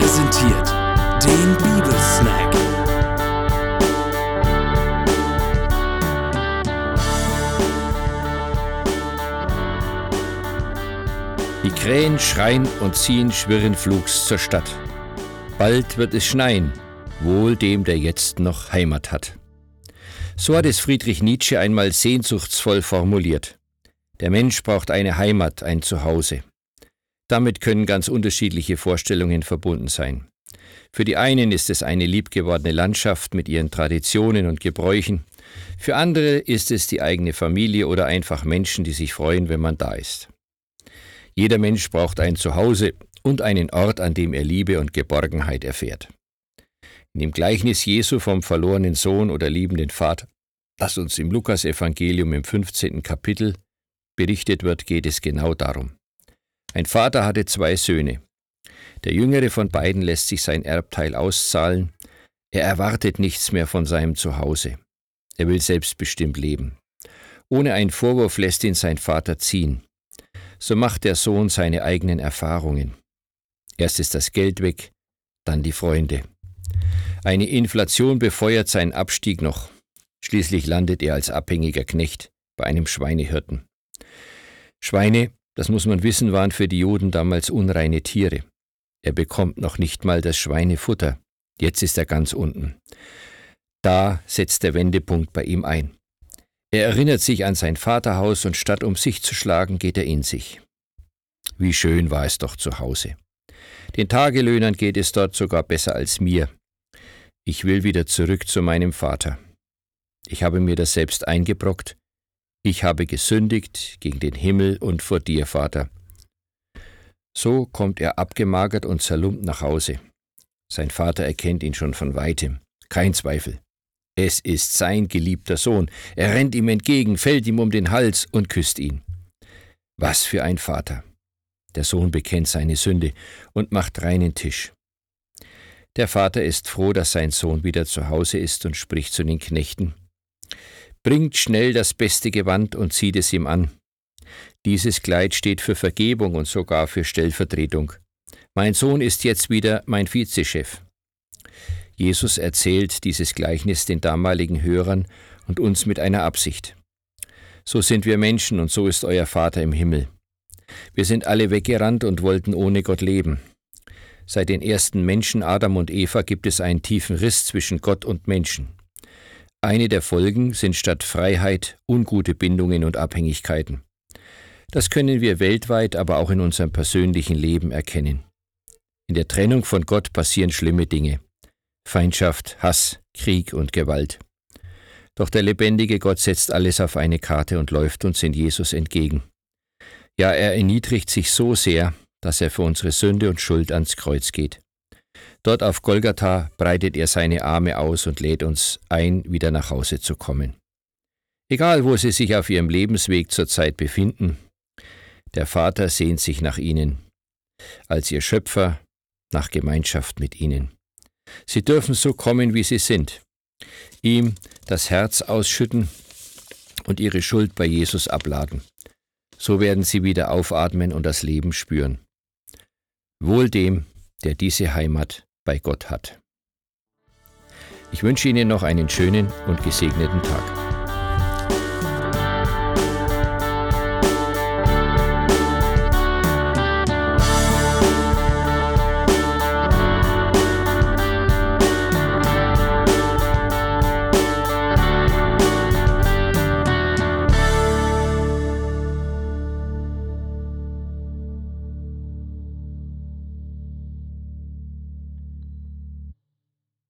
präsentiert den Bibelsnack. Die Krähen schreien und ziehen schwirren flugs zur Stadt. Bald wird es schneien, wohl dem, der jetzt noch Heimat hat. So hat es Friedrich Nietzsche einmal sehnsuchtsvoll formuliert. Der Mensch braucht eine Heimat, ein Zuhause. Damit können ganz unterschiedliche Vorstellungen verbunden sein. Für die einen ist es eine liebgewordene Landschaft mit ihren Traditionen und Gebräuchen, für andere ist es die eigene Familie oder einfach Menschen, die sich freuen, wenn man da ist. Jeder Mensch braucht ein Zuhause und einen Ort, an dem er Liebe und Geborgenheit erfährt. In dem Gleichnis Jesu vom verlorenen Sohn oder liebenden Vater, das uns im Lukasevangelium im 15. Kapitel berichtet wird, geht es genau darum. Ein Vater hatte zwei Söhne. Der jüngere von beiden lässt sich sein Erbteil auszahlen. Er erwartet nichts mehr von seinem Zuhause. Er will selbstbestimmt leben. Ohne einen Vorwurf lässt ihn sein Vater ziehen. So macht der Sohn seine eigenen Erfahrungen. Erst ist das Geld weg, dann die Freunde. Eine Inflation befeuert seinen Abstieg noch. Schließlich landet er als abhängiger Knecht bei einem Schweinehirten. Schweine das muss man wissen, waren für die Juden damals unreine Tiere. Er bekommt noch nicht mal das Schweinefutter. Jetzt ist er ganz unten. Da setzt der Wendepunkt bei ihm ein. Er erinnert sich an sein Vaterhaus und statt um sich zu schlagen, geht er in sich. Wie schön war es doch zu Hause. Den Tagelöhnern geht es dort sogar besser als mir. Ich will wieder zurück zu meinem Vater. Ich habe mir das selbst eingebrockt ich habe gesündigt gegen den Himmel und vor dir, Vater. So kommt er abgemagert und zerlumpt nach Hause. Sein Vater erkennt ihn schon von weitem. Kein Zweifel. Es ist sein geliebter Sohn. Er rennt ihm entgegen, fällt ihm um den Hals und küsst ihn. Was für ein Vater. Der Sohn bekennt seine Sünde und macht reinen Tisch. Der Vater ist froh, dass sein Sohn wieder zu Hause ist und spricht zu den Knechten bringt schnell das beste Gewand und zieht es ihm an. Dieses Kleid steht für Vergebung und sogar für Stellvertretung. Mein Sohn ist jetzt wieder mein Vizechef. Jesus erzählt dieses Gleichnis den damaligen Hörern und uns mit einer Absicht. So sind wir Menschen und so ist euer Vater im Himmel. Wir sind alle weggerannt und wollten ohne Gott leben. Seit den ersten Menschen Adam und Eva gibt es einen tiefen Riss zwischen Gott und Menschen. Eine der Folgen sind statt Freiheit ungute Bindungen und Abhängigkeiten. Das können wir weltweit, aber auch in unserem persönlichen Leben erkennen. In der Trennung von Gott passieren schlimme Dinge. Feindschaft, Hass, Krieg und Gewalt. Doch der lebendige Gott setzt alles auf eine Karte und läuft uns in Jesus entgegen. Ja, er erniedrigt sich so sehr, dass er für unsere Sünde und Schuld ans Kreuz geht. Dort auf Golgatha breitet er seine Arme aus und lädt uns ein, wieder nach Hause zu kommen. Egal, wo Sie sich auf Ihrem Lebensweg zurzeit befinden, der Vater sehnt sich nach Ihnen, als Ihr Schöpfer nach Gemeinschaft mit Ihnen. Sie dürfen so kommen, wie Sie sind, ihm das Herz ausschütten und Ihre Schuld bei Jesus abladen. So werden Sie wieder aufatmen und das Leben spüren. Wohl dem, der diese Heimat bei Gott hat. Ich wünsche Ihnen noch einen schönen und gesegneten Tag.